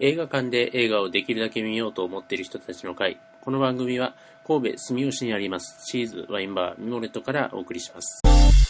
映画館で映画をできるだけ見ようと思っている人たちの会。この番組は神戸住吉にありますチーズワインバーミモレットからお送りします。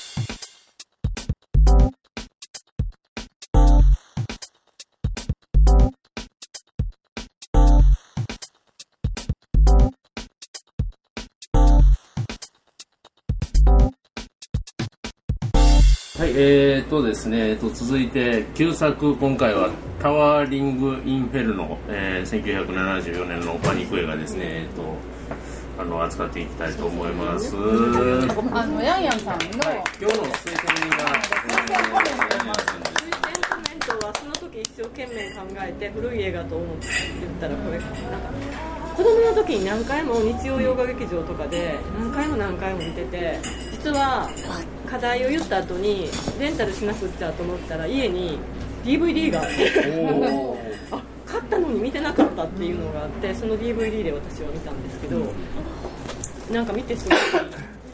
えーとですね、えーと続いて旧作今回はタワーリング・インフェルノ、えー、1974年のパニック映画ですね、えーとあの扱っていきたいと思います。今あのヤンヤンさんの、日の推薦人が、推薦コメントはその時一生懸命考えて古い映画と思って言ったらこれかななんか子供の時に何回も日曜洋画劇場とかで何回も何回も見てて実は課題を言った後にレンタルしなくっちゃと思ったら家に DVD があって あ買ったのに見てなかったっていうのがあってその DVD で私は見たんですけどなんか見てすごい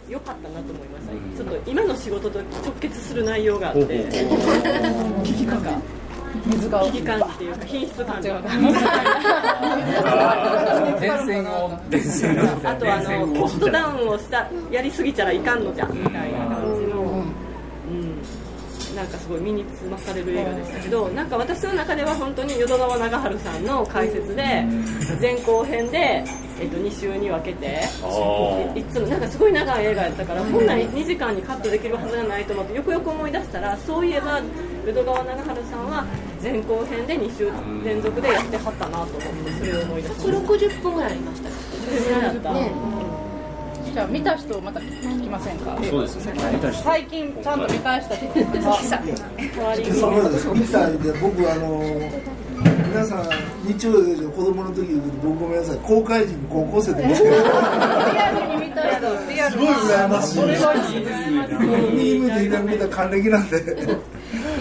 良かったなと思いました、ちょっと今の仕事と直結する内容があって危機感が水が危機感っていうか品質感違う電線を電線をあとあのコストダウンをしたやりすぎちゃらいかんのじゃんみたいな感じの、うん、なんかすごい身につまされる映画でしたけどなんか私の中では本当に淀川長春さんの解説で前後編で、えっと、2週に分けていいつもなんかすごい長い映画やったから本来2時間にカットできるはずがないと思ってよくよく思い出したらそういえば淀川長春さんは前後編で2週連続でやってはったなと思ってそれを思い出しました160分ぐらいありましたそれぐらいだった、ね。じゃあ見た人また聞きませんか？そうですね、見た人。最近ちゃんと見返したそうですみたいで僕あの皆さん日曜劇場子供の時に僕ごめんなさい。公開時に高校生で見てるリアルに見た人リアルすごい羨ましい。それがいいですね2部で左見た還暦なんで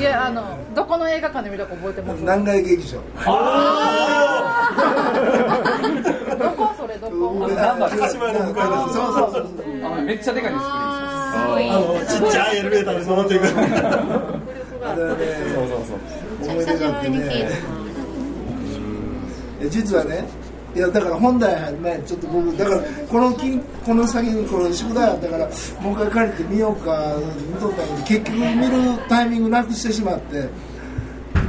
いやあのどこの映画館で見たか覚えてます？南海劇場。どこ？それどこ？高島屋の向かいですそうそうそうあのめっちゃでかいですあーすごい。ちっちゃいエレベーターで登っていく。迫力があったですそう。そうそう思い出があってねえ実はねいやだから本題入る前にちょっと僕だからこの金この先にこれ宿題あったからもう一回借りてみようか見とったけど結局見るタイミングなくしてしまって。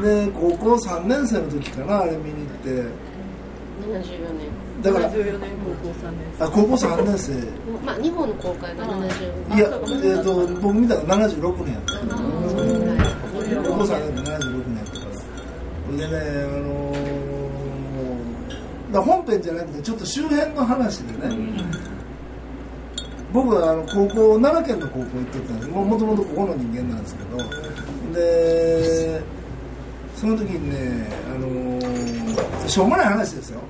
で高校3年生の時かなあれ見に行って。74年。だから74年高校3年あ高校3年生。まあ日本の公開が70いや、えー、と僕見たの76年やった。から高校3年で76年やったから。でねあのーだ本編じゃなくてちょっと周辺の話でね、僕はあの高校奈良県の高校行ってたんです。もともとここの人間なんですけど。でその時にね、あのーしょうもない話ですよ。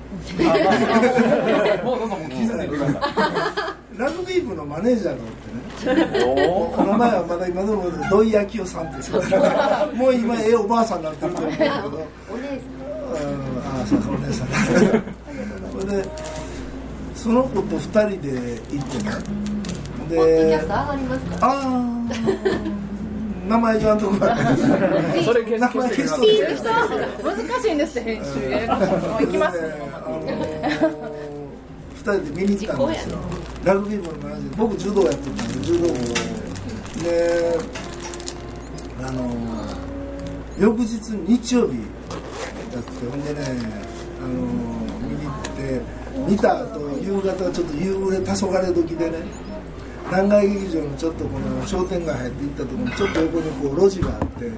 もうどうぞもう気づいてくださ ラグビー部のマネージャーがおってね。お名前はまだ今でも土井明夫さんですからもう今ええおばあさんになってると思うんだけどお姉さんそれでその子と二人で行ってねでああ名前ちゃんといそれ名前消しといて難しいんですって編集行きますであのー二人で見に行ったんですよ。ラグビー部のマネージャー僕柔道やってたんで柔道部。であのー翌日日曜日だって。ほんでね、あのー見に行って見た後夕方ちょっと夕暮れ黄昏時でね南海劇場のちょっとこの商店街入って行ったところにちょっと横にこう路地があって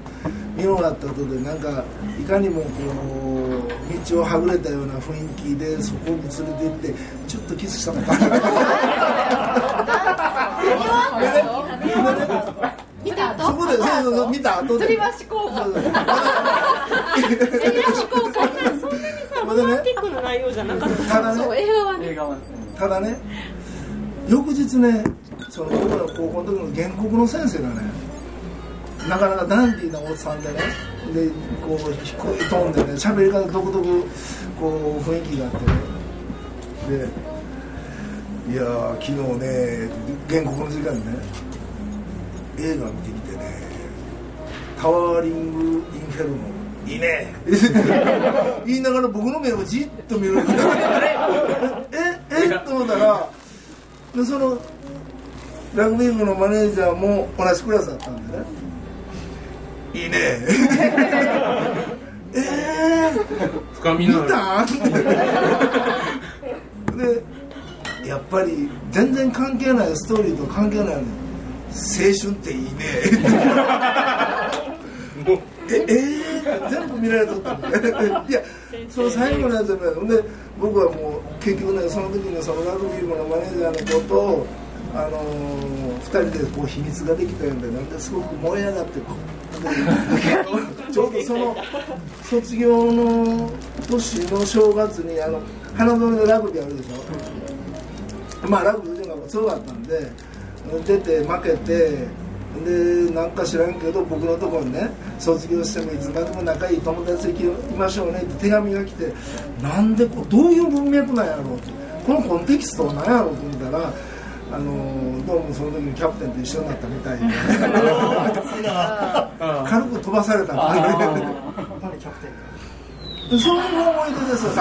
見終わった後でなんかいかにもこう道をはぐれたような雰囲気でそこに連れて行ってちょっとキスしたのか見たそこでそうそうそう見た後で。吊り橋うそんなにさロマンティックな内容じゃなかった。ただね。映画はね。映画はただね。翌日ねその僕ら高校の時の原告の先生がねなかなかダンディーなおっさんでねでこう低いトーンでね喋り方独特こう雰囲気があってね。で「いやー昨日ね原告の時間にね映画見てきてねタワーリング・インフェルノいいね。言いながら僕の目をじっと見る。ええと思ったらでそのラグビー部のマネージャーも同じクラスだったんでね。いいね。えー、見深みのある。たでやっぱり全然関係ないストーリーと関係ないのに青春っていいねええー、全部見られとった。ん でいやその最後のやつでで僕はもう結局ねその時にそのラグビー部のマネージャーの子とあのー、2人でこう秘密ができたんでなんですごく燃え上がってこう。ちょうどその卒業の年の正月にあの花園でラグビーあるでしょ。まあラグビーというのが強かったんで出て負けてでなんか知らんけど僕のところにね卒業してもいつまでも仲いい友達でいましょうねって手紙が来てなんでこうどういう文脈なんやろうってこのコンテキストは何やろうと見たらあのどうもその時にキャプテンと一緒になったみたいで。軽く飛ばされたんでやっぱりキャプテンでそういう思い出ですよ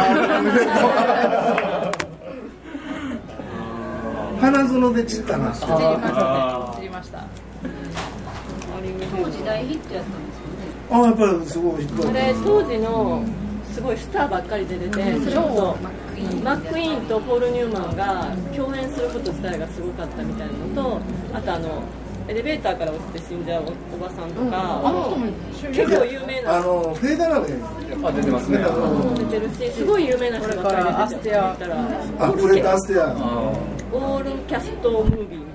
花園 で散ったな。知りました知りました当時大ヒットやったんですよね。あやっぱりすごいヒットだあった。れ当時のすごいスターばっかり出てて、それこそマック・イーンとポール・ニューマンが共演すること自体がすごかったみたいなのとあとあのエレベーターから落ちて死んじゃうおばさんとか、あの人も結構有名な。あのフェーダーラメあ出てますね。出てるしすごい有名な人ばっかり出てて言ったら。あプレターステア。オールキャストムービー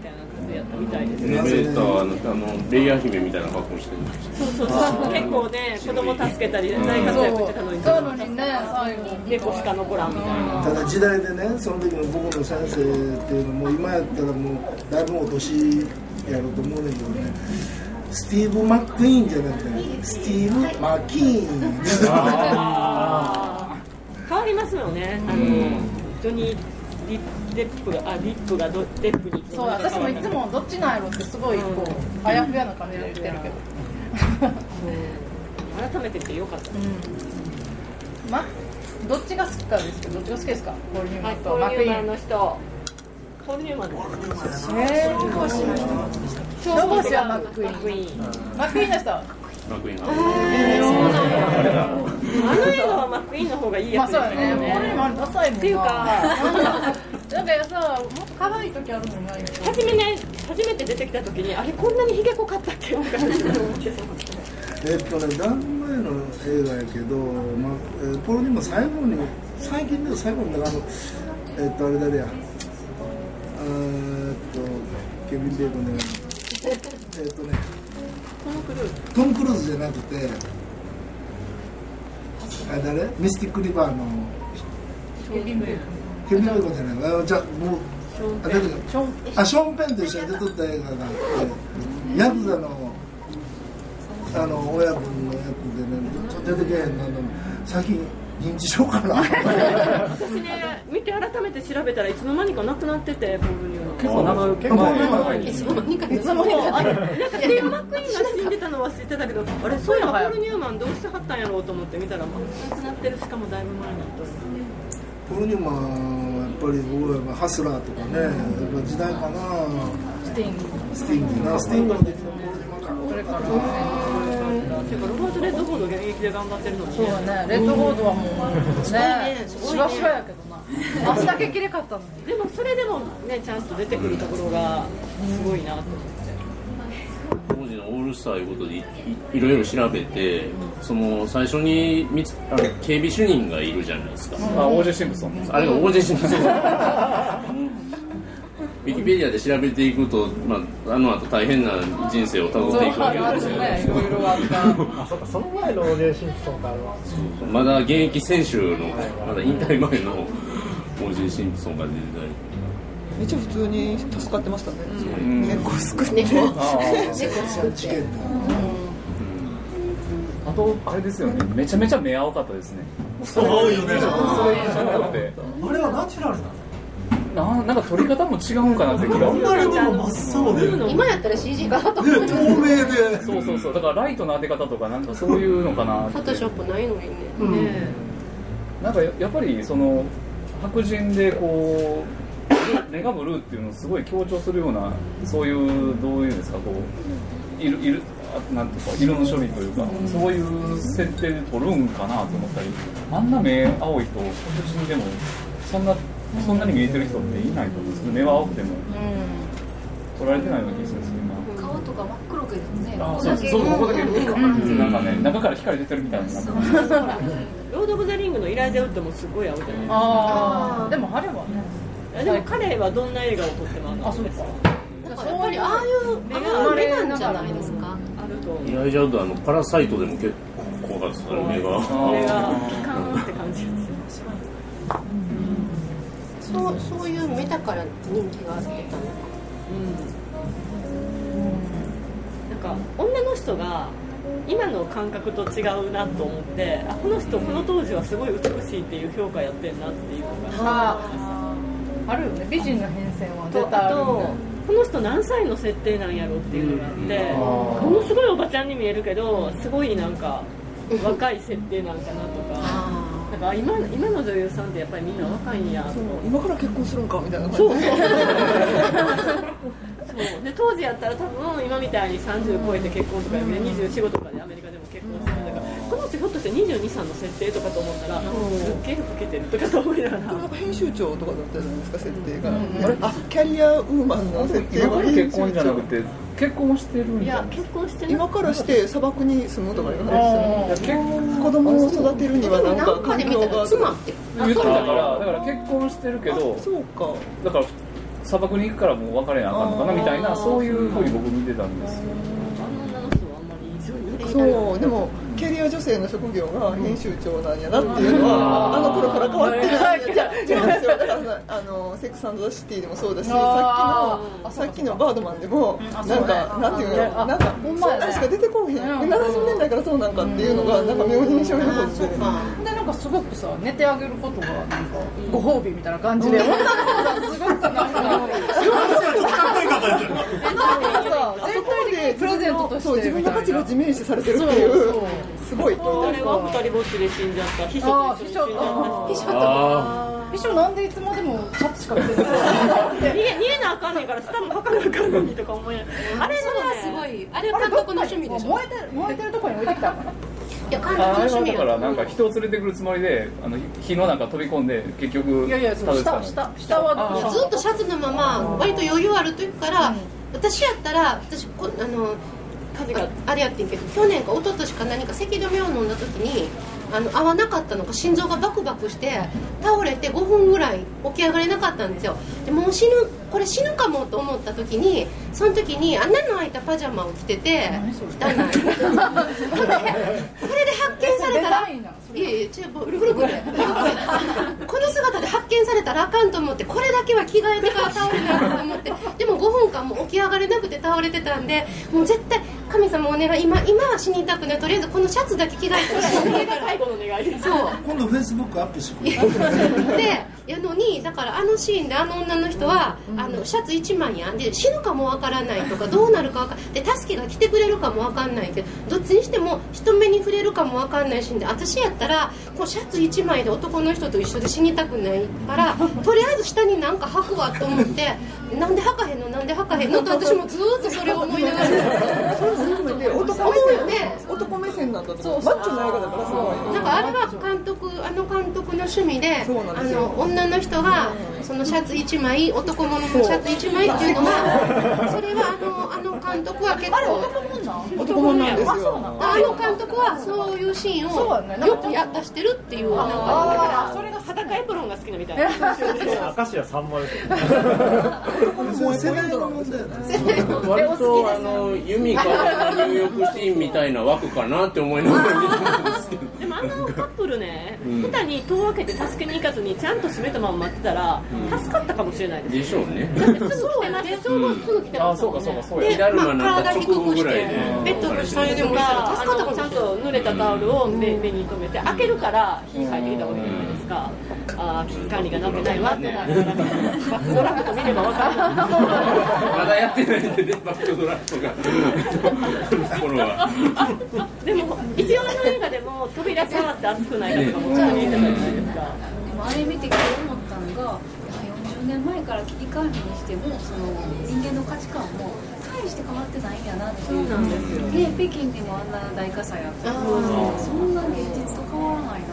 でやったみたいです。エレベーターのあのレイヤー姫みたいな格好してるそうそうそう結構ね子供助けたり大活躍してたのにそうのにね最後猫しか残らんみたいなただ時代でねその時の僕の先生っていうのも今やったらもうだいぶお年やろうと思うんだけどね。スティーブ・マック・イーンじゃなくてスティーブ・マッキーン。変わりますよね。あのジョニー・リデップがあリップがドデップにそう私もいつもどっちなんやろってすごいこうあやふやな感じで言ってるけど改めててよかったまあどっちが好きかですけどどっちが好きですかポール・ニューマンとマクイポール・ニューマンの人ポール・ニューマンですえー消防士はマックイマックイーンーンマックイーンの人マクイーンが あの映画はマックイーンの方がいいまあそうやつですよやね。ポール・ニューマンダサいもんなっていうか なんかさもっと可愛い時あるのにな初めね初めて出てきた時にあれこんなにひげ濃かったっけ？とか。思ってそうえっとねだいぶ前の映画やけど、まあえーポにも最後に最近で最後にだからあのえっとあれ誰や？えーっとケビン・ベーコンでえっとねトム・クルーズ。じゃなくてあれ誰？ミスティック・リバーのケビン・ベーケビン・ベーコンじゃない？あじゃあもうあ出てくるショーンあショーン・ペンと一緒に出とった映画があってヤクザのあの親分の役でねちょっと出てけへんの最近認知症かな。私ね見て改めて調べたらいつの間にかなくなっててポール・ニューマン結構長い結構長いいつの間にかいつもそうあれなんかティーマックイーンが死んでたのは知ってたけどあれそういえばポール・ニューマンどうしてはったんやろうと思って見たらまあ亡くなってるしかもだいぶ前にとポール・ニューマンはやっぱり僕はハスラーとかねやっぱ時代かなスティングスティングなスティングの時のポール・ニューマンかっこよかったっていうかロバート・レッドフォード現役で頑張ってるのにそうだね。レッドフォードはもうねすごいね。しわしわやけどな。足だけきれかったのに。でもそれでもねちゃんと出てくるところがすごいなと思って。当時のオールスターいうことでいいいろいろ調べてその最初に見つあの警備主任がいるじゃないですか、あオージェ・シンプソンあれが OJ シンプソン ウィキペディアで調べていくと、まあ、あの後大変な人生をたどっていくわけですよね。いろいろあったあそうかその前のオーデーシンプソンがあるわまだ現役選手のまだ引退前の OJ シンプソンが出てたり一応普通に助かってましたね、ん。猫救って。猫。そっち系あとあれですよね。めちゃめちゃ目青かったですね。そうよねあれはナチュラルなの？ななんか撮り方も違うんかなって気があんまりでも真っ青で。今やったら CG かなと思ねう透明で。そうそうそう。だからライトの当て方とかなんかそういうのかなって。フォトショップないのにね。うん。ね。なんかややっぱりその白人でこうネガブルーっていうのをすごい強調するようなそういうどういうんですかこういるいるあなんていうか色の処理というか、そういう設定で撮るんかなと思ったり。あんな目青い人白人でもそんなそんなに見えてる人っていないと思うんですけど目は青くても撮られてないような気がするんですけど今。顔とか真っ黒けどね。あそうそうそうここだけなんかね中から光出てるみたいなロード・オブ・ザ・リングのイライザ・ウッドもすごい青じゃないですか。ああでもあれはね。あでも彼はどんな映画を撮ってもあのあそうか。やっぱりああいうあの目なんじゃないですか。あると思うイライジャウドあのパラサイトでも結構怖かったですから目がそうそういう目だから人気が出たのか。なんか女の人が今の感覚と違うなと思ってあこの人この当時はすごい美しいっていう評価やってんなっていうのが。ああるよね。美人の変遷は。と絶対あるこの人何歳の設定なんやろっていうのがあってものすごいおばちゃんに見えるけどすごいなんか若い設定なんかなとかなんか今今の女優さんってやっぱりみんな若いんやとそう今から結婚するんかみたいな感じ。そう。そう。で当時やったら多分今みたいに30超えて結婚とか2425とかでアメリカでも結婚してるんだか。らこの人ひょっとして22、3の設定とかと思ったらすっげえ老けてるとかと思いながら。なんか編集長とかだったじゃないですか設定が、あれあキャリアウーマンの設定は結婚じゃなくて結婚してるんじゃないいや結婚してない。今からして砂漠に住むとかいう話ですよね。子供を育てるにはなんか環境が妻って。言ってたからだ。から結婚してるけどそうか。だから砂漠に行くからもう別れなあかんのかなみたいなそういうふうに僕見てたんですよ。あの女の人はあんまり異常にないそうでもキャリア女性の職業が編集長なんやなっていうのはあの頃から変わってないいや違うんですよだからあのセックスザ・シティでもそうだしさっきのさっきのバードマンでもなんかなんていうのなんかそんなんしか出てこうへん70年代からそうなんかっていうのがなんか妙に印象に残ってでなんかすごくさ寝てあげることがなんかご褒美みたいな感じで女の子がすごくなんかさ絶対的にプレゼントとして自分の価値が自明視されてるっていうすごいあれは二人ぼっちで死んじゃった。秘書あと一緒に秘書あ秘書なんでいつまでもシャツしか着てない。逃げ逃げなあかんねんから下も履かなあかんのにとか思いながらあれはすごい。あれは監督の趣味でしょ。燃えてる燃えてるところに置いてきたからいや監督のああれ趣味はだからやなんか人を連れてくるつもりであの火の中飛び込んで結局いやいや下下下はずっとシャツのまま割と余裕ある時から、私やったら私こあのあれやってんけど去年か一昨年か何か咳止めを飲んだ時にあの合わなかったのか心臓がバクバクして倒れて5分ぐらい起き上がれなかったんですよ。でもう死ぬこれ死ぬかもと思った時にその時に穴の開いたパジャマを着てて汚いほんでこれで発見されたらいやいや違う古くでこの姿で発見されたらあかんと思ってこれだけは着替えてから倒れなあかんと思ってでも5分間も起き上がれなくて倒れてたんでもう絶対神様お願い。今今は死にたくない。とりあえずこのシャツだけ着替えてほしい。それが最後の願いです。そう。今度フェイスブックアップしてくれでやのにだからあのシーンであの女の人は、あのシャツ1枚やんで死ぬかもわからないとかどうなるかわかで助けが来てくれるかもわかんないけどどっちにしても人目に触れるかもわかんないシーンで私やったらこうシャツ1枚で男の人と一緒で死にたくないからとりあえず下に何か履くわと思ってなんで履かへんの？なんで履かへんの？と私もずーっとそれを思いながら。男目線。ね。男目線なんだと思う。マッチョな映画だから。すごいなんかあれは監督あの監督の趣味でそうなんあの女の人がそのシャツ1枚男物のシャツ1枚っていうのがそれはあのあの監督は結構男もんなんですよ。あの監督はそういうシーンをよくや出してるっていうなんかあそれが裸エプロンが好きなみたいな。明石家さんまですよ。それ世代の問題やね。割とあの弓川の入浴シーンみたいな枠かなって思いながら見てたんですけどあのカップルね、うん。下手に戸を開けて助けに行かずにちゃんと閉めたまま待ってたら、うん。助かったかもしれないですでしょうね。だってすぐ来てましたちょうどすぐ来てまあそうかしたもんねそうかそうや火だるまになった直後ぐらいで。ベッドの下とかあのちゃんと濡れたタオルを目目に留めて開けるから火入ってきたわけじゃないですかああ危機管理がなってないわって。なったらバックドラフト見れば分かる。まだやってないんでねバックドラフトがでも一応あの映画でも扉触って熱くないかとかもちゃんと言ってたじゃないですか。あれ見てきて思ったのが40年前から危機管理にしてもその人間の価値観も大して変わってないんやなっていう。そうなんですよ。ね北京でもあんな大火災あった。あそんな現実と変わらないな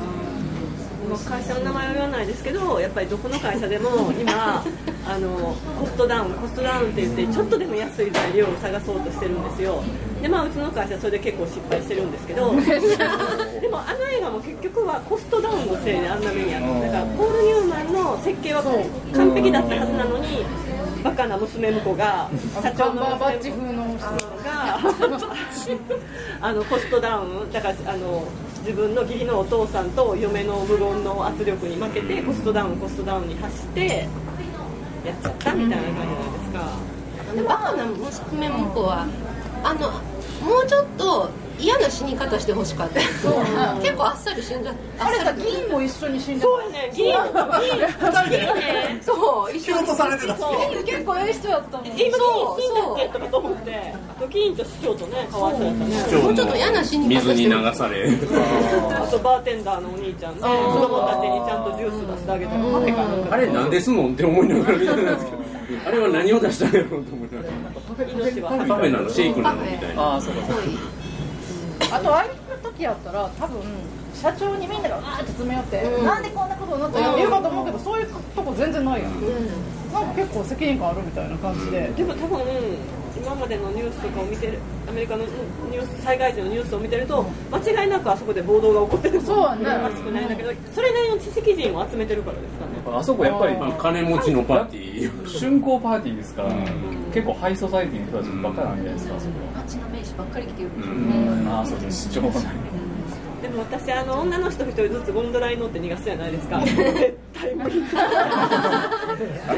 もう会社の名前は言わないですけどやっぱりどこの会社でも今あのコストダウンコストダウンって言ってちょっとでも安い材料を探そうとしてるんですよ。でまあうちの会社はそれで結構失敗してるんですけど でもあの映画も結局はコストダウンのせいであんな目にあった。だからポール・ニューマンの設計は完璧だったはずなのにバカな娘婿が社長の娘風の人。があのコストダウン。だからあの自分の義理のお父さんと嫁の無言の圧力に負けてコストダウンコストダウンに走ってやっちゃったみたいな感じじゃないですか。あのバカな娘婿はあのもうちょっと嫌な死に方してほしかった結構あっさり死んじゃったあれさ銀も一緒に死んでそうね、銀、銀、二人でね。そう一仕事されてたそう。結構ええ人やったもん今、銀死んだっけとかと思って、ドキンと市長とね、かわいそうやったね。もうちょっと嫌な死に方水に流されあとバーテンダーのお兄ちゃんね、子供たちにちゃんとジュース出してあげたら、カフェかあれなんですのって思いながら見てたんですけどあれは何を出したんやろうと思いながら命はパフェなのシェイクなのみたいなああそうかそうかあとああいう時やったら多分社長にみんながわーって詰め寄って、うん。なんでこんなことになったんやって言うかと思うけどそういうとこ全然ないやん、なんか結構責任感あるみたいな感じで、でも多分今までのニュースとかを見てるアメリカのニュース災害時のニュースを見てると間違いなくあそこで暴動が起こってるそうやね。おかしくないんだけどそれなりの知識人を集めてるからですかね。あそこやっぱりまあ金持ちのパーティー。春光パーティーですから、結構ハイソサイティの人たちばっかりなんじゃないですか、あそこ街の名士ばっかり来てるんですようん。ねはああそうです。でも私あの女の人一人ずつゴンドラに乗って逃がすじゃないですか。絶対無理。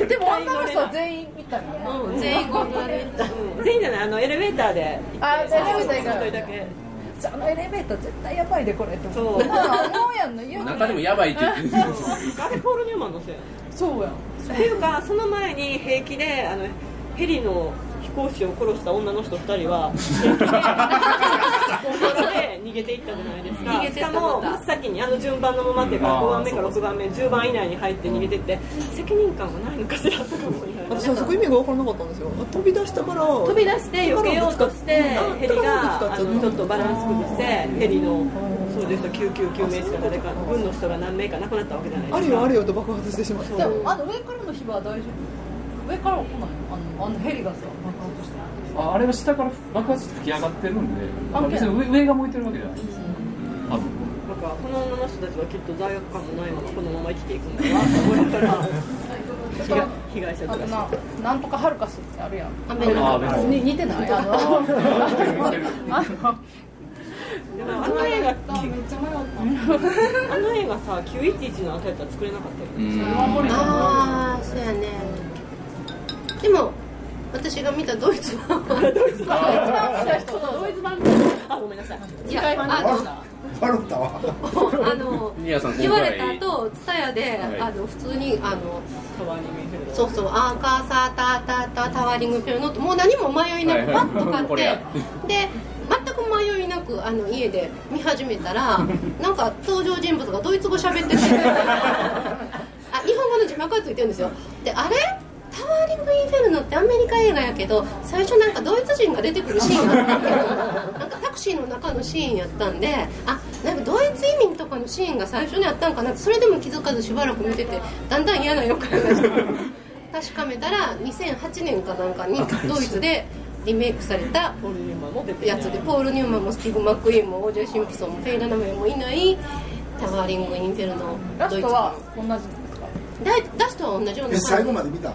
でも女の人は全員行ったうん。全員ゴンドラで行ったうん。全員じゃないあのエレベーターで。行って。あエレベーター行人だけあのエレベーター絶対やばいでこれって。そう。思うあ思うやんの。言う中でもやばいって言ってール・ニューマンのせいそうやん。っていうかその前に平気であのヘリの飛行士を殺した女の人2人はで 逃げていったじゃないですか。逃げてっしたかも真っ先にあの順番のままっていうかあー5番目か6番目10番以内に入って逃げてって責任感はないのかしらとか思いながら私はそこ意味が分からなかったんですよ。飛び出したから飛び出して避けようとしてヘリがちょっとバランス崩してヘリのそうです救急救命士か誰か軍の人が何名か亡くなったわけじゃないあですか。れよあれよと爆発してしまった。あの上からの火は大丈夫？上からは来ないの？あのあのヘリがさ爆発してああれは下から爆発して吹き上がってるんであ別に上上が燃えてるわけじゃない。です多分。なんかこの女の人たちはきっと罪悪感もないままこのまま生きていくんだな。と思いながら 被害者あととかななんとかハルカスってあるやん。あ別にに似てない？あのあのあの映画めっちゃ迷ったあの映画さ911の後やったら作れなかったようん。ああそうやねでも私が見たドイツ版はドイツ版ドイツ版あごめんなさい。いやあ笑ったわあの言われた？後ツタヤで、はいあの普通にあのそうそうアーカーサータータータータワーリングペルノートもう何も迷いなくパッと買って、で全く迷いなくあの家で見始めたらなんか登場人物がドイツ語喋っててあ日本語の字幕がついてるんですよであれング・インフェルノってアメリカ映画やけど最初なんかドイツ人が出てくるシーンがあったけど なんかタクシーの中のシーンやったんであなんかドイツ移民とかのシーンが最初にあったんかなってそれでも気づかずしばらく見ててだんだん嫌な予感がして確かめたら2008年かなんかにドイツでリメイクされたポール・ニューマンも出てやつでポール・ニューマンもスティーブ・マック・イーンもオージェイ・シンプソンもフェイダ・ナメもいないタワーリング・インフェルノドイツ。ラストは同じですか？ラストは同じようなえ最後まで見た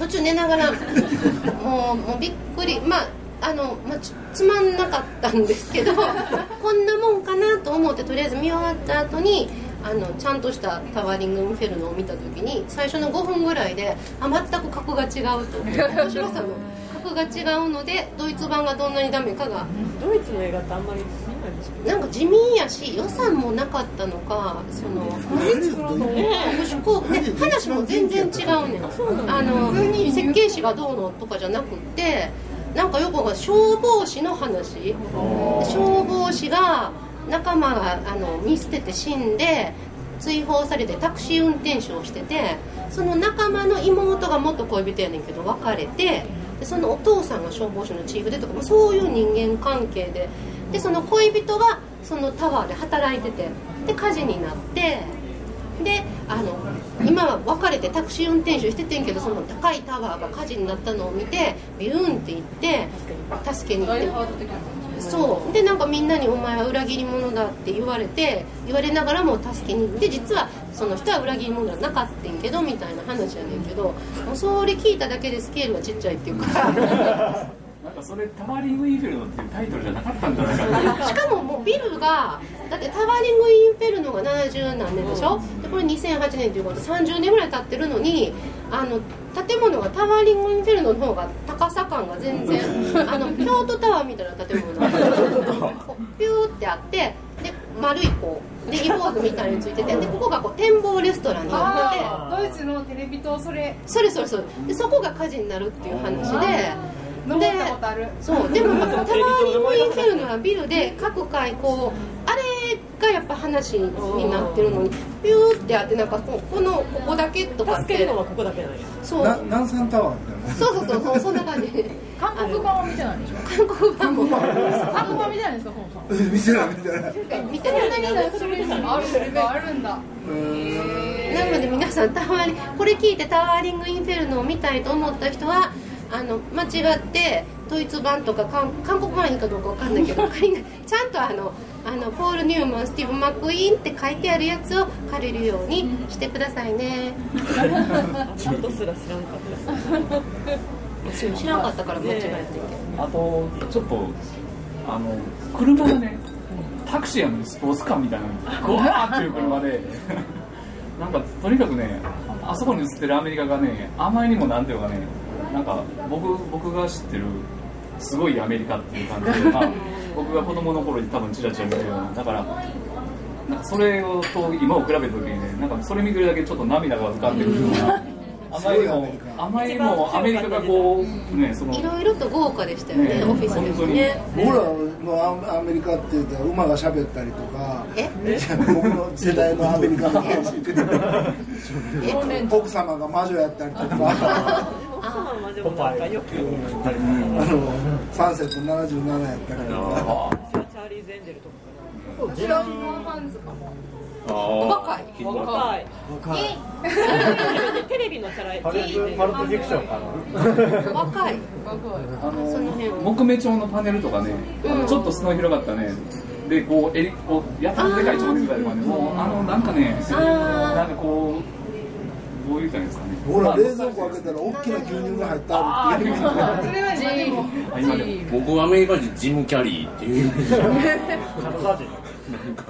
途中寝ながら もうもうびっくり。まああの、まあ、つつまんなかったんですけど こんなもんかなと思ってとりあえず見終わった後にあのちゃんとしたタワーリング・インフェルノを見た時に最初の5分ぐらいであ全く格が違うと。面白さの格が違うのでドイツ版がどんなにダメかが。ドイツの映画ってあんまり見なんか地味やし予算もなかったのかその話も全然違うねん。あの設計士がどうのとかじゃなくってなんかよくが消防士の話。消防士が仲間があの見捨てて死んで追放されてタクシー運転手をしててその仲間の妹が元恋人やねんけど別れてでそのお父さんが消防士のチーフでとかもそういう人間関係で。でその恋人はそのタワーで働いててで火事になってであの今は別れてタクシー運転手しててんけどその高いタワーが火事になったのを見てビューンって行って助けに行って。そう。でなんかみんなに「お前は裏切り者だ」って言われて言われながらも助けに行って実はその人は裏切り者じゃなかったんけどみたいな話やねんけどもうそれ聞いただけでスケールがちっちゃいっていうか かそれタワーリングインフェルノっていうタイトルじゃなかったんじゃないかな。しかももうビルがだってタワーリングインフェルノが70何年でしょ？でこれ2008年ということで30年ぐらい経ってるのにあの建物がタワーリングインフェルノの方が高さ感が全然あの京都タワーみたいな建物が。ピューってあってで丸いこうネギポーズみたいについててでここがこう展望レストランになってて。ドイツのテレビ塔それ。それそれそれでそこが火事になるっていう話で。登ったことある。そうでもタワーリングインフェルノはビルで各階こうあれがやっぱ話になってるのにピューってあってなんかこうこのここだけとかって。助けるのはここだけなんやそう。な南山タワーみたいなそうそうそうそう そんな感じ。韓国版は見てないでしょ。韓国版。も韓国版見てないんですか本さん見てない。見てない見てないあるあるんだ。なので皆さんタワーリこれ聞いてタワーリングインフェルノを見たいと思った人はあの間違ってドイツ版とか韓韓国版いいかどうかわかんないけど ちゃんとあのあのポール・ニューマンスティーブ・マック・イーンって書いてあるやつを借りるようにしてくださいね。ちゃんとすら知らんかったです。知らなかったから間違えて。んけどあとちょっとあの車がねタクシーやのにスポーツカーみたいなゴワーっていう車で なんかとにかくねあそこに映ってるアメリカがねあまりにもなんていうのかねなんか僕僕が知ってるすごいアメリカっていう感じで、まあ、僕が子供の頃に多分チラチラ見てるようなだからなんかそれをと今を比べた時にねなんかそれ見てるだけちょっと涙が浮かんでくるようなあまりにもあまりにもアメリカがこうねそのいろいろと豪華でしたよねねオフィスでもね。僕らのアメリカって言ったら馬が喋ったりとかえ？僕の世代のアメリカの話って奥様が魔女やったりとか。奥様の魔女もなんかよくあのサンセット77やったりとか。チャーリー・ゼンデルとか時代のファンズかも若い。若い。若い。テレビのチャラいパルィクションかな。若い。あの木目調のパネルとかね、うん。ちょっと素の広がったね。でこうえりこうやたらでかい蝶ネクタイとかねもうあのなんかねなんかこうどういう感じですかね。ほら冷蔵庫開けたら大きな牛乳が入ってあるっていう。それは今でも。僕はアメリカ人ジム・キャリーっていうイメージ。カナダ人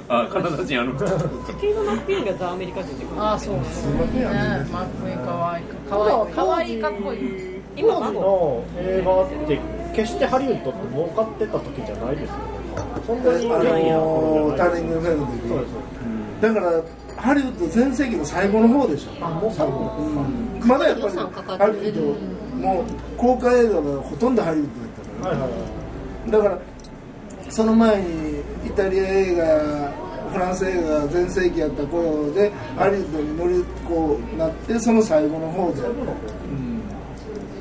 あカナダ人あの。スティーブ・マック・イーンがザ・アメリカ人ってこと？あそうそうね。マックイかわいいかわいい。かわいいかっこいい。今当時の映画って決してハリウッドって儲かってた時じゃないですよ。ねそんなにあのターニングフェルの時そうですだからハリウッド全盛期の最後の方でしょ。あもう最後。うん。まだやっぱりハリウッドもう公開映画がほとんどハリウッドだったから、はいはいはい。だからその前にイタリア映画フランス映画が全盛期やった頃でハリウッドに乗りこうなってその最後の方で、うん、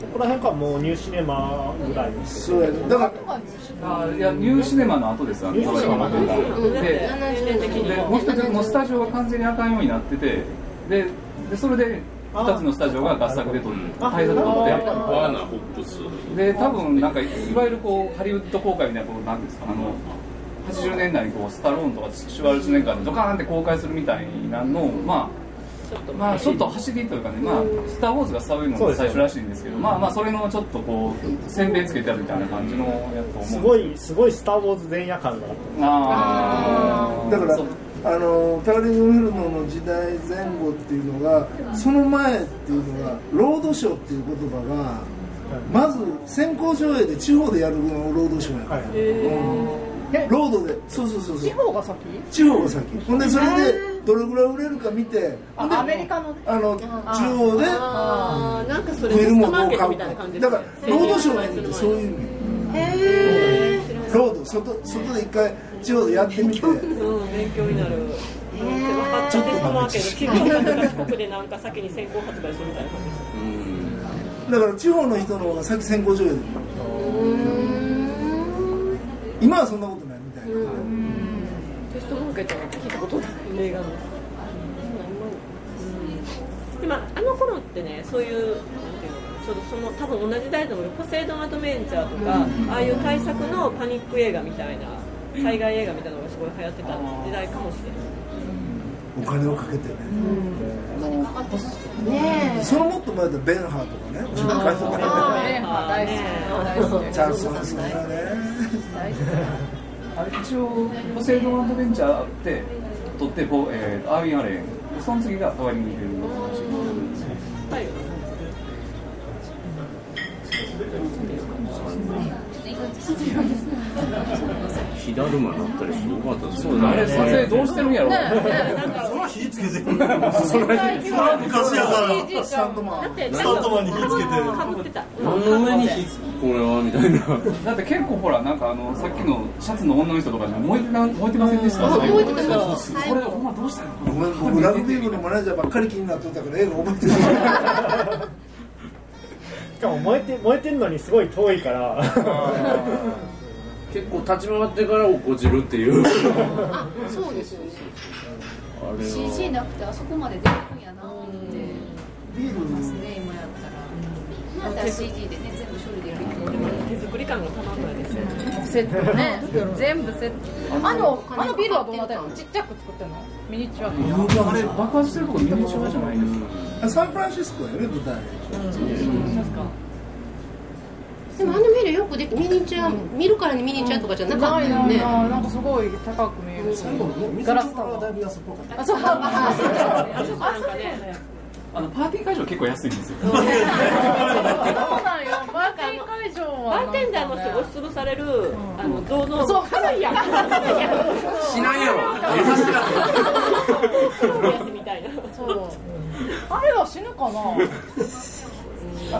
そこら辺からもうニューシネマぐらいです。そうやねだからあいやニューシネマの後です。あのニューシネマの後うんでで70年でもう一つもうスタジオが完全にあかんようになっててででそれで2つのスタジオが合作で撮る対策撮ってワーナー・ホップスで多分なんかいわゆるこうハリウッド公開みたいなことなんですか？あの80年代にこうスタローンとかシュワルツェネッガーでドカーンって公開するみたいなのをまあちょっとまあちょっと走りというかね、まあ、スター・ウォーズがそういうのが最初らしいんですけど、まあまあそれのちょっとこう、洗礼つけてあるみたいな感じのやつと思う。んですすごいすごいスター・ウォーズ前夜感が。ああー。だからあのターリングフェルノの時代前後っていうのがその前っていうのがロードショーっていう言葉がまず先行上映で地方でやるのをロードショーや、はい。えロードで？そうそうそうそう。地方が先？地方が先。ほんでそれでどれぐらい売れるか見て。アメリカのね。あの中央であー。なんかそれフィルムを買うみたいな感じかだからロードショーの意味ってそういう意味。へロード外外で一回地方でやってみて。うん。勉強になる。でもテストマーケット地方でなんか先に先行発売するみたいな感じですうん。だから地方の人の方が先先行上映。で今はそんなことないみたいな、テストマーケットは聞いたことない映画の。でもあの頃ってねそういうなんていうのかなちょうどその多分同じ時代だと思うけどポセイドンアドベンチャーとか、ああいう対策のパニック映画みたいな災害映画みたいなのがすごい流行ってた時代かもしれない。お金をかけてね、えね。そのもっと前だとベンハーとかね。自分回とか。ねあーレンハ大好き。大好き。チャンスはそんなねあれ一応、ポセイドンアドベンチャーって、取って、ボえー、アービン・アレン、その次がタワリング・フェルの話。はい火だるまになったりすごかったですそうだ、あれ、撮影どうしてるんやろ？その火つけて。それは昔やから。スタントマン。でスタントマンに火つけて。かぶってた何の上に火つこれは？みたいな。だって結構ほら、なんかあの、さっきのシャツの女の人とか燃えてな燃えてませんでした？覚えてたこれ、ほんまどうしたの僕ラグビー部のマネージャーばっかり気になっとったから映画覚えてるしかも燃えて燃えてるのにすごい遠いから 結構立ち回ってから落っこちるっていう。あそうですよね。CG は。なくてあそこまで出てくんやなってビールますね今やったら。今やったら CG でね全部処理できる。けど手作り感がたまんないですよね。セットね。全部セット。あのあのビルはどうなってんの？ちっちゃく作ってんの？ミニチュア。あれ、爆発してるとこミニチュアじゃないですか。サンフランシスコやね舞台でもあのビルよくできミニチュア見るからにミニチュアとかじゃなかったよね。いななんかすごい高く見える。ガラスタワーだいぶ安っぽかった。あそうああそこなんか。ねあの、パーティー会場結構安いんですよ。そうなんよ。パーティー会場はバーテンダーもすごい潰される、あの銅像。そうやんしないやろやつみたいなそうあれは死ぬかな。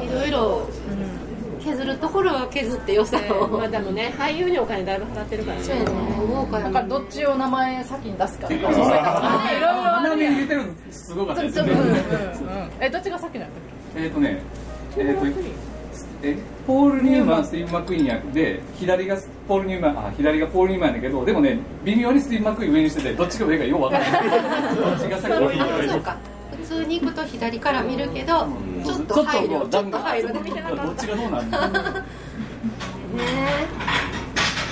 いろいろ削るところは削って良さをまあでもね俳優にお金だいぶ払ってるからね。そうやね。豪華だやからどっちを名前先に出すかとか。構 そう。いろいろるやん。見に出てるのすごかったですようんうんうん。ね。えどっちが先なんだっえっとね、えっと、えポール・ニューマン、スティーブ・マックイーン役で、左がポール・ニューマン、あ、左がポール・ニューマンやけど、でもね、微妙にスティーブ・マックイーン上にしてて、どっちが上かようわからない。どっちが先かけそうか。普通に行くと左から見るけどちょっと配慮。ちょっと配慮で見てなかどっった。ちがどうなるのね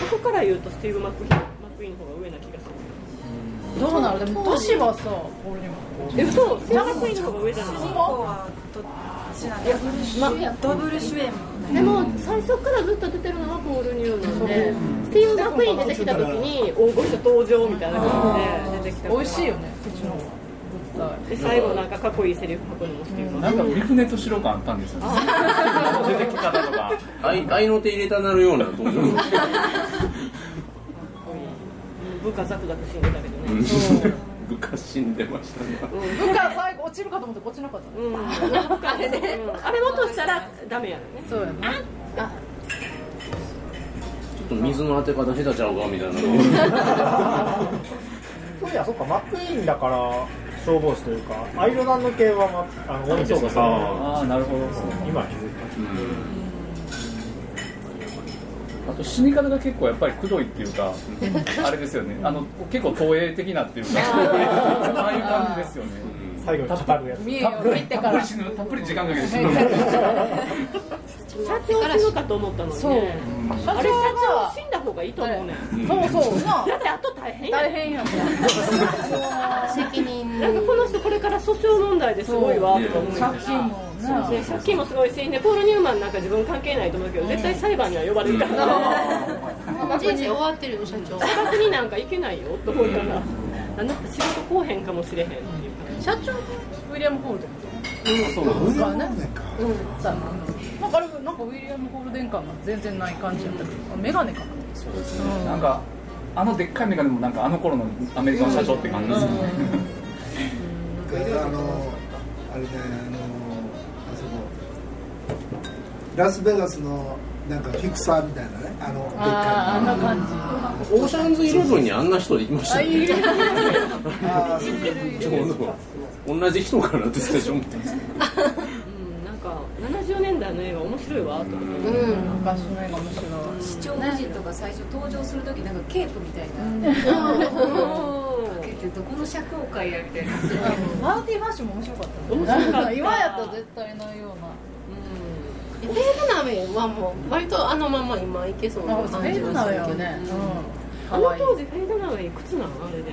ここから言うとスティーブ・マックイーンマックイーンの方が上な気がする。どうなるでも年はさえ嘘。スティーブ・マックイーンの方が上じゃないダブル主演でも最初からずっと出てるのはポール・ニューマンでスティーブ・マックイーン出てきた時に大御所登場みたいな感じで出てきた美味しいよねそっちの方がで最後なんかかっこいいセリフ書くのもスティーブ・マックイーンなんかリフネと白感あったんですよ。出てき方とか。愛愛の手入れたなるような登場。部下ザクザク死んでたけどね。部下死んでましたね。部下最後落ちるかと思って落ちなかった。ねうん。あれねあれ落としたらダメやね。そうやな。あ。ちょっと水の当て方下手ちゃうかみたいな。そういやそっかマックイーンだから消防士というか。アイルランド系は、ま、あの多いですよねああ、なるほど。今気づいあと死に方が結構やっぱりくどいっていうか、あれですよね。あの結構投影的なっていうか、ああいう感じですよね。最後に語るやつ。見えよ見てから。たっぷり死ぬたっぷり時間かけて。死ぬ社長死ぬかと思ったのにそう。ね社長あれ社長が死んだ方がいいと思うねん。そうそう。なだってあと大変や大変やもん責任。なんかこの人これから訴訟問題ですごいわとか思いながら借金もそうでね借金もすごいしでポール・ニューマンなんか自分関係ないと思うけど絶対裁判には呼ばれるから。人生終わってるよ社長。自宅になんか行けないよと思ったら。あなた仕事こうへんかもしれへん社長ウィリアム・ホールデンそうなんです上の方ね。かさなん。かあれなんかウィリアム・ホールデン感が全然ない感じだったけどメガネかな。そうですね。なんかあのでっかいメガネもなんかあの頃のアメリカの社長って感じですねあのあれねあのあそこラスベガスのなんかフィクサーみたいなねあのでっあーあんなか感じ。オーシャンズイレブンにあんな人いましたねあ ちょうど同じ人かなって最初思ったんですけどうん。なんか70年代の映画面白いわと思って、うん。昔の映画面白い視聴個人とか最初登場する時なんかケープみたいなかけてどこの社交界やみたいな。マーティー・ファッションも面白かった。ね面白かった今やったら絶対ないようなフェード鍋はもう割とあのまま今いけそうな感じェードながするけどあの当時フェイドナウェイいくつなのあれで。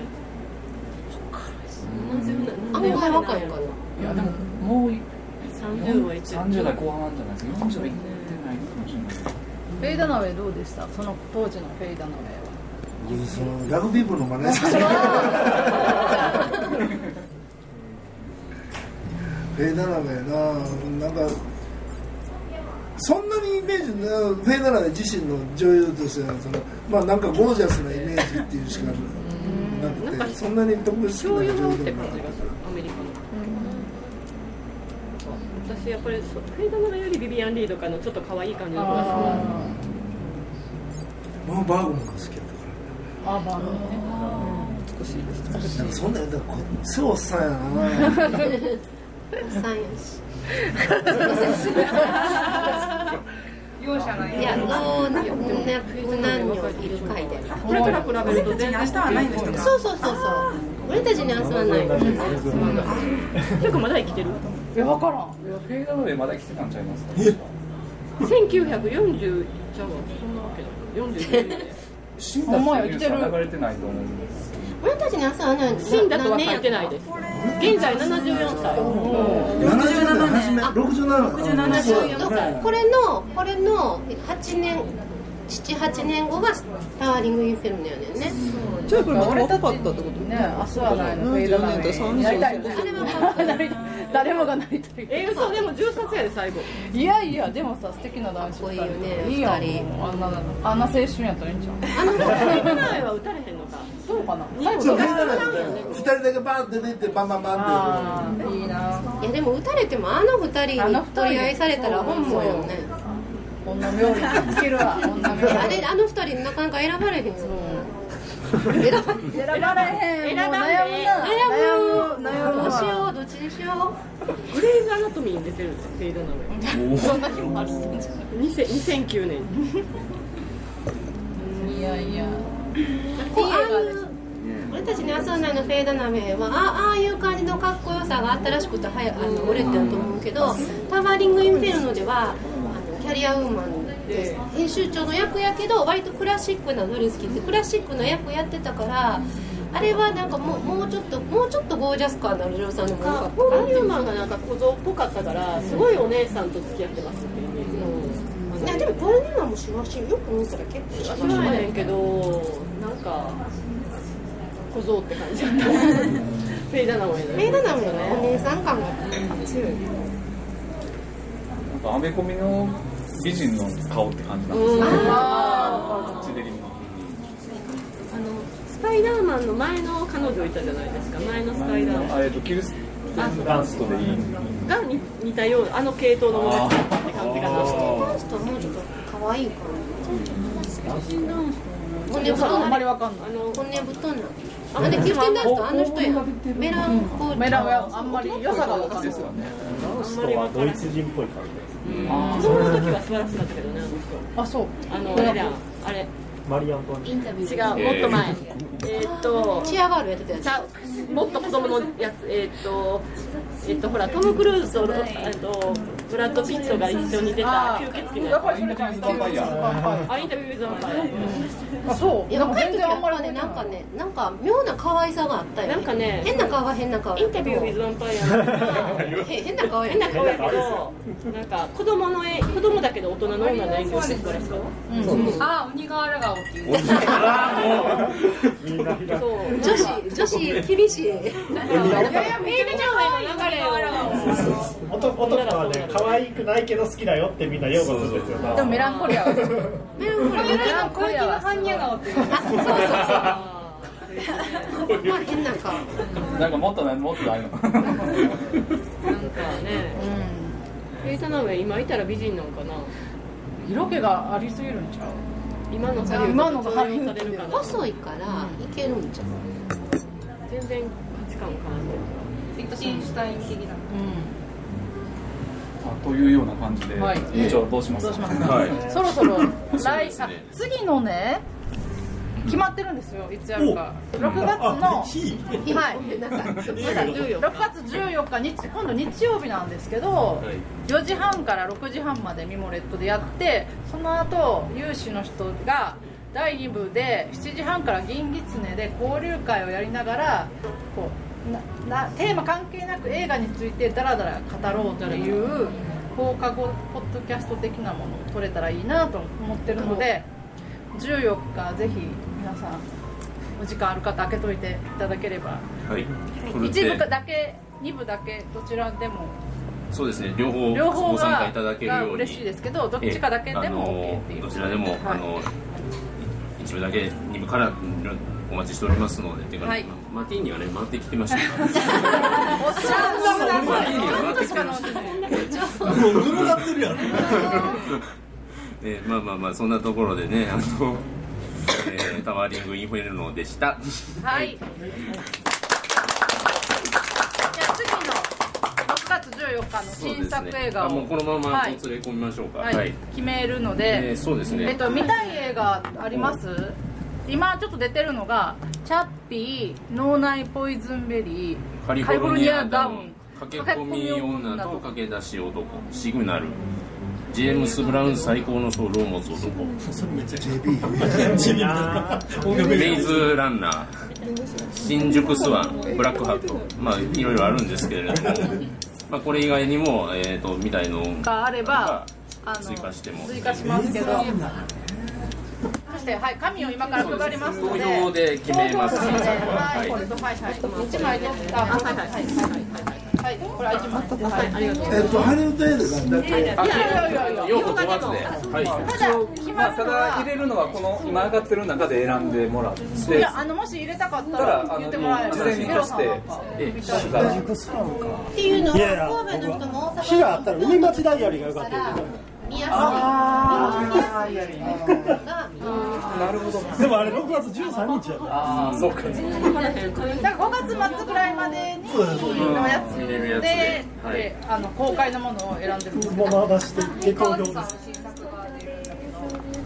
若いかない。やでももう30はいってる30代後半じゃないですか。40はいってないかもしれない。ですフェイダナウェイどうでした？その当時のフェイダナウェイは。僕そのラグビー部のマネージャーフェイダナウェイななんかそん。なにイメージなフェイナウェイ自身の女優としてはそのまあなんかゴージャスなイメージっていうしかなくてそんなに特別な女優でもないて感じがするアメリカの私やっぱりフェイドナウェイよりビビアン・リードかのちょっと可愛い感じの子が好まあバーグマンが好きやったからあまあねらなんかそんなやったらこっちおっさんやなおっさんやし容赦ない。い。や老若男女い。る会できこれから比べると全然明日はない。んですかそうそうそうそう俺たちに遊ばない。結構まだ生きてるい。や分からんい。やフェイダの上まだ来てたんちゃい。ますか1940じゃあそんなわけだ42年死んほんまや来てる流れてない。と思うんです俺たちに遊ばない。死んだとは書い。てない。です現在74歳。77年。初め67年。そう。これのこれの8年78年後がタワーリング・インフェルノやねんね。じゃあこれまた若かったってことね。遊ばないのフェイダナウェイやりたいあれは誰もがなりたいえ嘘でも銃殺やで最後。いやいやでもさ素敵な男子かっこいいよねあんなあんな青春やったらいいんじゃんあのフェイドナウェイは撃たれへんのかそうかな？最後人だけバーンって出てバンバンバンっていいな。いやでも撃たれてもあの二人に取り合いされたら本望よね。女冥利につけるわ女冥利あれあの二人なかなか選ばれへんよ選ばれへん選ばんでもう悩むな悩む悩むどうしようどっちにしようグレイズ・アナトミーに出てるんですフェイドナウェイそんな日もある2000 2009年いやいやこうああいう俺たちに遊んないのフェーダナメはあああいう感じのかっこよさがあったらしくてはやあの売れてると思うけどタワーリング・インフェルノではあのキャリアウーマンで編集長の役やけど割とクラシックなドレス着てクラシックの役やってたからあれはなんかもうもうちょっともうちょっとゴージャス感のある女優さんのかった。ポール・ニューマンがなんか小僧っぽかったからすごいお姉さんと付き合ってますっていうイメージ。のいやでもポール・ニューマンもしわしよく見たら結構しわし知らないねんけどなんか小僧って感じだった。フェイダナウェイフェーダナメのお姉さん感が強い。なんかアメコミの美人の顔って感じなんですねあのスパイダーマンの前の彼女いたじゃないですか前のスパイダーマンえっとキルスダンストでいいが似たようなあの系統のものって感じかなこの人はもうちょっと可愛い感じ骨太あんまりわかんない骨太なあれキフテンダンスとあんまり良さがわかんないですよね子供の時は素晴らしかったけどねあの人。あそう。あのあれだあれ。マリー・アントインタビュ違ーうもっと前。えーっとチアガールやってたやつ。ちゃうもっと子供のやつ。えーっとえーっとほらトム・クルーズとえーっとブラッド・ピットが一緒に出た吸血鬼のやつ。あインタビューウィズ・ヴァンパイそう。いや若い時やっぱりなんかねなんか妙な可愛さがあったよ。ねなんかね変な顔は変な顔インタビューウィズ・ヴァンパイアのへ変な顔や変な顔やけどなんか子供の絵子供だけど大人の女の演技をしてくれる人あ鬼瓦顔っていそう。女子女子厳しいいやいやめちゃ流れを男男はね可愛くないけど好きだよってみんな擁護するんですよ。でもメランコリアは。メランコリアは般若顔っていうあそうそうそうまあ変な顔。なんかもっとないもっとないの。なんかね。フェイタナウェイ今いたら美人なんかな。色気がありすぎるんちゃう？今のされるかな細いからいけるんじゃん全然価値観変わってるリクシンシュタイン的なあというような感じで、はい。部長どうします？はい。そろそろ 来ね次のね決まってるんですよいつやるか。6月のはい。なんか6月14日。日今度日曜日なんですけど、4時半から6時半までミモレットでやってその後有志の人が第2部で7時半から銀狐で交流会をやりながらこうななテーマ関係なく映画についてダラダラ語ろうという放課後ポッドキャスト的なものを撮れたらいいなと思ってるので14日ぜひ皆さんお時間ある方開けといていただければ。はい。一部てだけ2部だけどちらでも。そうですね。両方両方ご参加がいただけるように。が嬉しいですけどどっちかだけでも OK っていう。どちらでも、あの一部だけ二部からお待ちしておりますのでっていうか、はい。マティーニがね回ってきてました。からおっしゃるマティーニが回ってきてしかました。飲んでないもうぬるなってるやん。えーまあまあまあそんなところでねあの、えータワーリングインフェルノでした。はい。じゃあ次の6月14日の新作映画を、あもうこのままはい。連れ込みましょうか。はい。決めるので、えーそうですね。えっと、見たい映画あります？今ちょっと出てるのが「チャッピー脳内ポイズンベリー」カリフォルニアダウン。駆け込み女と駆け出し男。シグナル。ジェームス・ブラウン最高のソウルを持つ男。めっちゃ JB メイズランナー。新宿スワン。ブラックハット。まあいろいろあるんですけれども、まあ、これ以外にも、えー、と見たいのがあれば追加しても。追加しますけど。そして、はい、紙を今から配りますの投で票で決めますはい、はいはい、一枚で、あ、はい、はい、はい、はい、これは一枚で、はい、ありがとうござい。えっとハリウッド映画だけ。いやいやいやいや、用途問わずで、はい、ただ、決ままあ、ただ入。れるのはこの今上がってる中で選んでもらって。いや、あの、もし入れたかったたら言ってもらえれば。事前に出してっていうのをいやいや神戸の人も大阪の人も。火があったら海町ダイアリーがよかったよね見やすいなるほど。でもあれ6月13日やろああそうか。だから5月末ぐらいまでにのやつ。であの公開のものを選んでるんですけもどう出してで投票です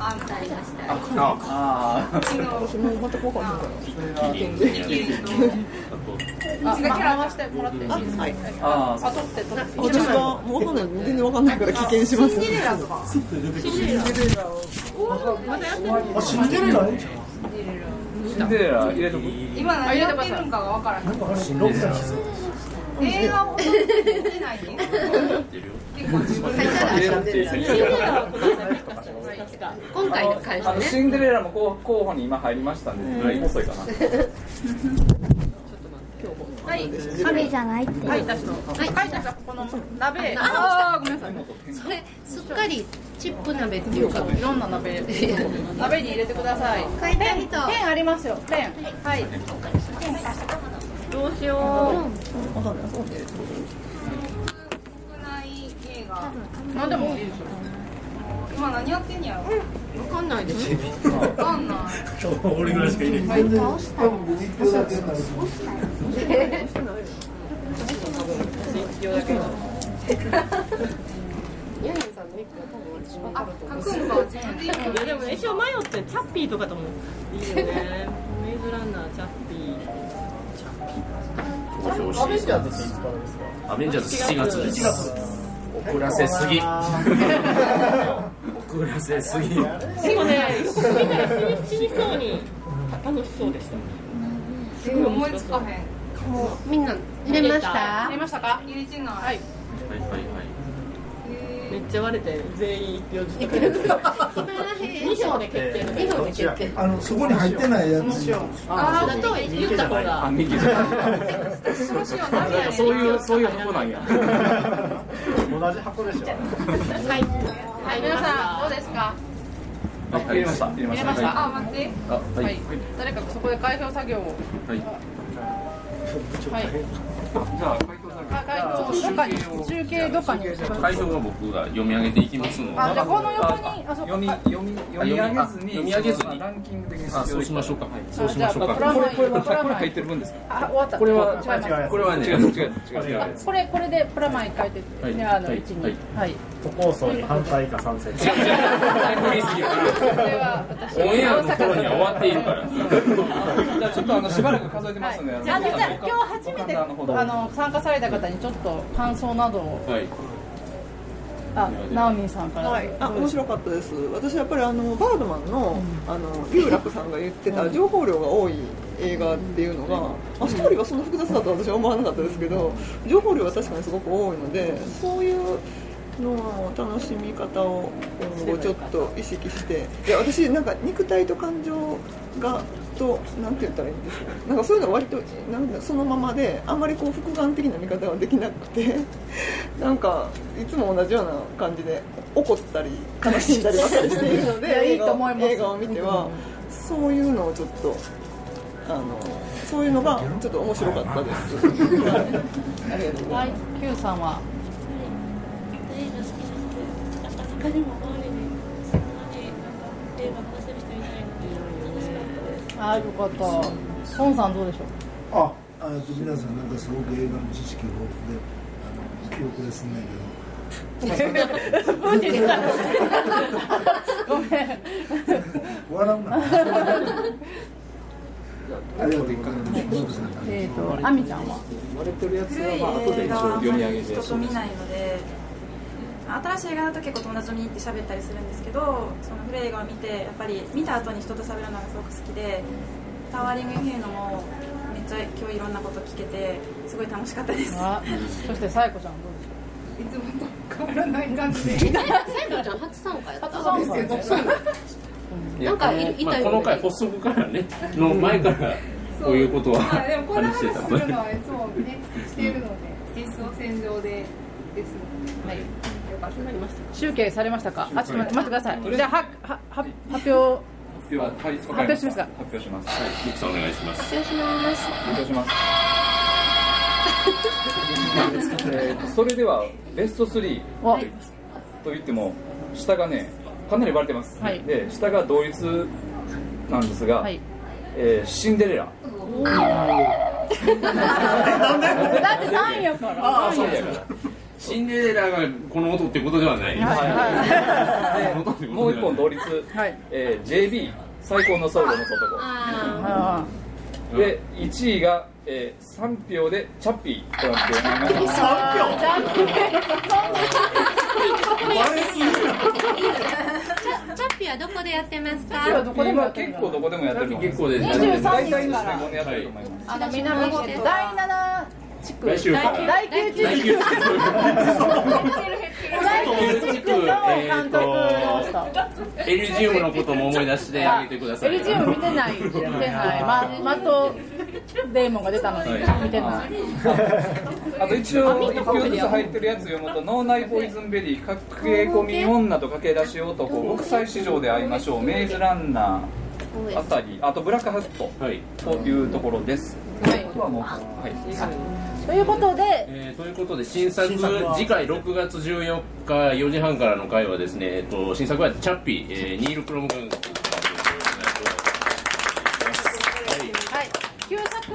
あんたりがしたいああああ、ああ、取って取って。もうわかんない全然わかんないから危険します。シンデレラとか。あシンデレラ。ええんちゃうシンデレラ入れとく？今何やってるん。かが分からへん6月映画を見てない。今回の会社ねあのシンデレラも候候補に今入りましたんで、遅いかなはい。紙じゃないって。書いた人書い。たこの鍋。あごめんなさい。それすっかりチップ鍋っていうか。いろんな鍋鍋に入れてください書いた人ペンありますよペンはいどうしよ国内映画何でもいいですよ今何やってんやろ？うわかんないです分かんない。今日俺ぐらいしかいなる必要だけどヤンヤンさんの一個多分私分かあると思うで言ういやでもね一応迷ってチャッピーとかともいいよねメイズランナーチャッピーアベンしジャーズっていつからですかアベンジャーズ7月です遅らせすぎ。遅らせすぎ。でもね見たら死にそうに楽しそうでした。すごい思いつかへん。もうみんな入れました。入れました。か入れてないはいはいはいはいめっちゃ割れて全員一票ずつ。二票で決定二票で決定あのそこに入ってない。やつああと言った方がそういうそういう箱なんや。同じ箱でしょはい。はい皆さんどうですか？あ、入れました。入れました。した。はあ待って。あははい。い誰かそこで開票作業を。はい。はい。い。じゃあ開票中継どっかに？開票は僕が読み上げていきますのであじゃあこの横にあそこ読み読み読み上げずに読み上げずに。ランキング的にあそうしましょうか。はい。そうしましょうか。これこれプラマイ。これ入ってる分ですか？あ終わった。これは違います。これはね。違う違う違う違う違うこれこれでプラマイ書いてあのはい。位置にはい。都構想に反対か賛成違うは私オンエアの頃には終わっているから。じゃあちょっとあのしばらく数えてますじゃあ今日初めてあの参加された方にちょっと感想などを。はい。あナオミンさんから。はい、あ面白かったです。私やっぱりあのバードマンの,、あの有楽さんが言ってた情報量が多い映画っていうのが、あストーリーはそんな複雑だと私は思わなかったですけど情報量は確かにすごく多いのでそういうの楽しみ方を今後ちょっと意識して。いや私なんか肉体と感情がとなんて言ったらいいんですかなんかそういうのは割となんだそのままであんまりこう複眼的な見方はできなくて なんかいつも同じような感じで怒ったり悲しんだりばっかりしているのいやいいで映画と思います。映画を見てはそういうのをちょっとあのそういうのがちょっと面白かったです。はい。ありがとうございますはい。Q さんは？映画好きなので、なかなかでも周りにそかったです。あよかった。ソンさんどうでしょう？ああと皆さんなんかすごく映画の知識豊富であの記憶ですんないけど。ごめん笑うな。ありがとうございます。えっとアミちゃんは？割れてるやつはまあ後で一応読み上げて。人と見ないので新しい映画だと結構友達と見に行って喋ったりするんですけどその古い映画を見てやっぱり見た後に人と喋るのがすごく好きでタワーリング・インフェルノもめっちゃ今日いろんなこと聞けてすごい楽しかったです。あそしてサイコちゃんどうでしょういつもと変わらない感じで。初参加やった。初参加そうそうなんかいたよこの回発足からねの前から こういうことはまあでもこんな話話してたするのはいつもねしているので実装戦場でですので、はい、よかったなりました集計されました。かあちょっと待って待ってください。じゃあははは発表。発表ははいわかり発表しますか。発表しますはい。ミクさんお願いします。発表します。発表します。えーとそれではベスト3お。と言っても下がねかなり割れてます、はい。で下が同率なんですが、はい。えーシンデレラ。だって3やから。シンデレラシンデレラがこの音ってことではない、はいでもう一本同率、はい。えー JB 最高のソウルの男。あで1位が、えー、3票でチャッピーとなっております。ーチャッピーはどこでやってますかチャッピーはどこでもや今ってる結構どこでもやってると思います。結構で23大体日からの専門でやってると思います、あの南第7地区。来週第9地区。第九第9地区の監督の人エリジウムのことも思い出してあげてくださいエリジウム見てない見てないまマットデーモンが出たのに見てないあと一応1票ずつ入ってるやつ読むと脳内ポイズンベリー駆け込み女と駆け出し男国際市場で会いましょうメイズランナーあたりあとブラックハットはいというところです、はいあとはもうはいということでえーということで新作次回6月14日4時半からの回はですね、えっと、新作はチャッピー、えーニール・クロム君。はい。旧作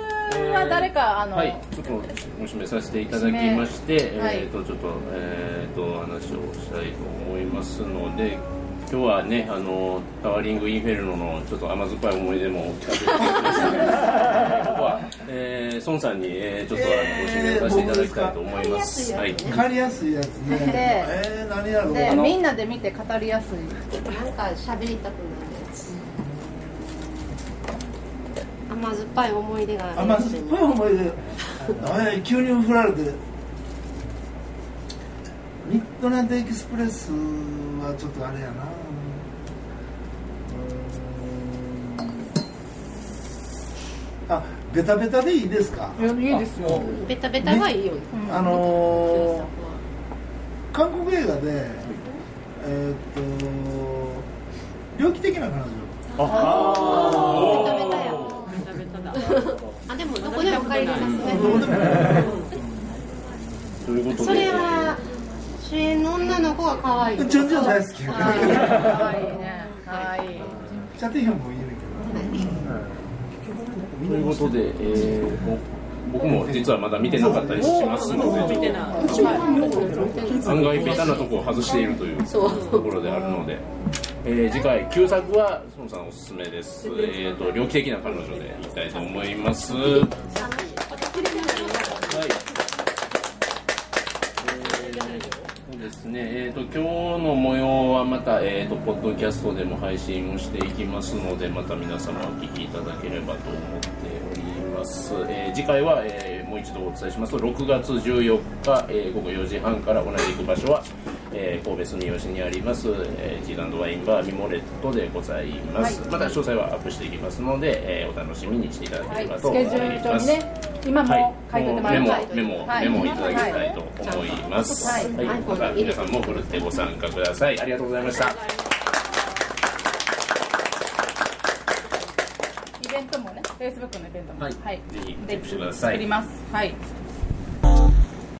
はあ誰かあの、はい、ちょっとご指名させていただきまして、えっ、とちょっとえっ、と話をしたいと思いますので。今日はね、あのタワリングインフェルノのちょっと甘酸っぱい思い出も聞かせていただきました。ここは、えー、孫さんに、えー、ちょっとご指名させていただきたいと思います。はい。借りやすいやつね。でえー、何やろう？でみんなで見て語りやすいなんか喋りたくなる。やつ甘酸っぱい思い出がある甘酸っぱい思い出。あ急に振られて。ミッドナイトエキスプレスはちょっとあれやなあベタベタでいいですか？いいですよ。ベタベタがいいよ、あのー韓国映画でえーっと猟奇的な彼女。あベタベタや。あでもどこでも借りれますね。ということで、それは主演の女の子が可愛いジョンジョン大好き可愛いね。可愛い。チャティヒョンもということで、えー、ぼ僕も実はまだ見てなかったりしますので、見てない案外ベタなところを外しているというところであるので、えー次回旧作は孫さんおすすめです。えっ、と猟奇的な彼女でいきたいと思います。はい。そうですね、えー、と今日の模様はまた、えー、とポッドキャストでも配信をしていきますのでまた皆様お聞きいただければと思っております、えー次回は、えーもう一度お伝えしますと6月14日、えー午後4時半から同じ行く場所は、えー神戸住吉にあります、えー、ジーランドワインバーミモレットでございます、はい。また詳細はアップしていきますので、えーお楽しみにしていただければとスケ思います、ジュール帳にね今も書い。てもらメモいますメモ、はい。メモいただきたいと思います。ははい。い、また皆さんもふるってご参加ください。ありがとうございました。イベントもね Facebook のイベントも。はい。はい。ぜひチェックしてください。作ります。はい